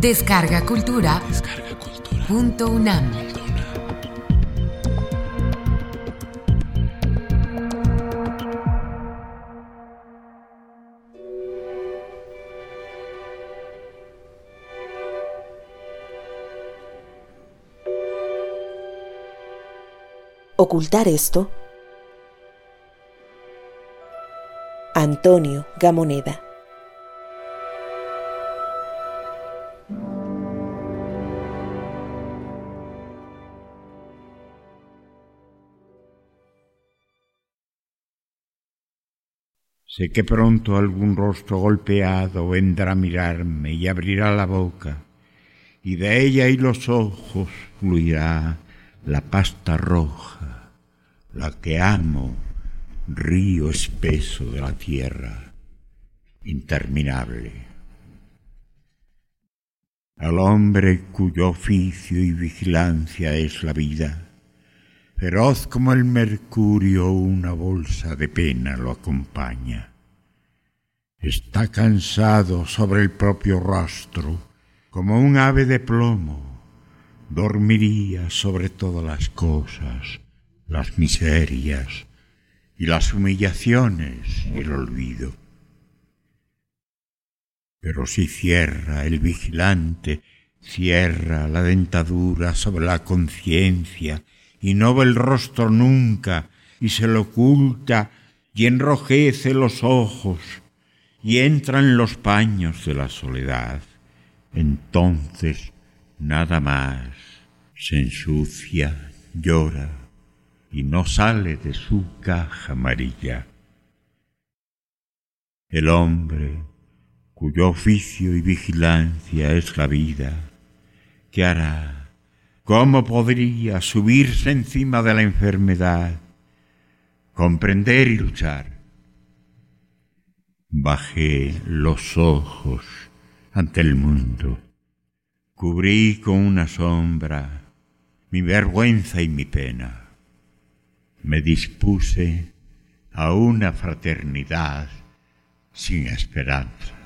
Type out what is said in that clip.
Descarga Cultura. Punto UNAM. Ocultar esto. Antonio Gamoneda. Sé que pronto algún rostro golpeado vendrá a mirarme y abrirá la boca, y de ella y los ojos fluirá la pasta roja, la que amo, río espeso de la tierra, interminable. Al hombre cuyo oficio y vigilancia es la vida, Feroz como el mercurio, una bolsa de pena lo acompaña. Está cansado sobre el propio rostro, como un ave de plomo. Dormiría sobre todas las cosas, las miserias y las humillaciones el olvido. Pero si cierra el vigilante, cierra la dentadura sobre la conciencia y no ve el rostro nunca, y se lo oculta, y enrojece los ojos, y entra en los paños de la soledad. Entonces nada más se ensucia, llora, y no sale de su caja amarilla. El hombre, cuyo oficio y vigilancia es la vida, ¿qué hará? ¿Cómo podría subirse encima de la enfermedad, comprender y luchar? Bajé los ojos ante el mundo, cubrí con una sombra mi vergüenza y mi pena. Me dispuse a una fraternidad sin esperanza.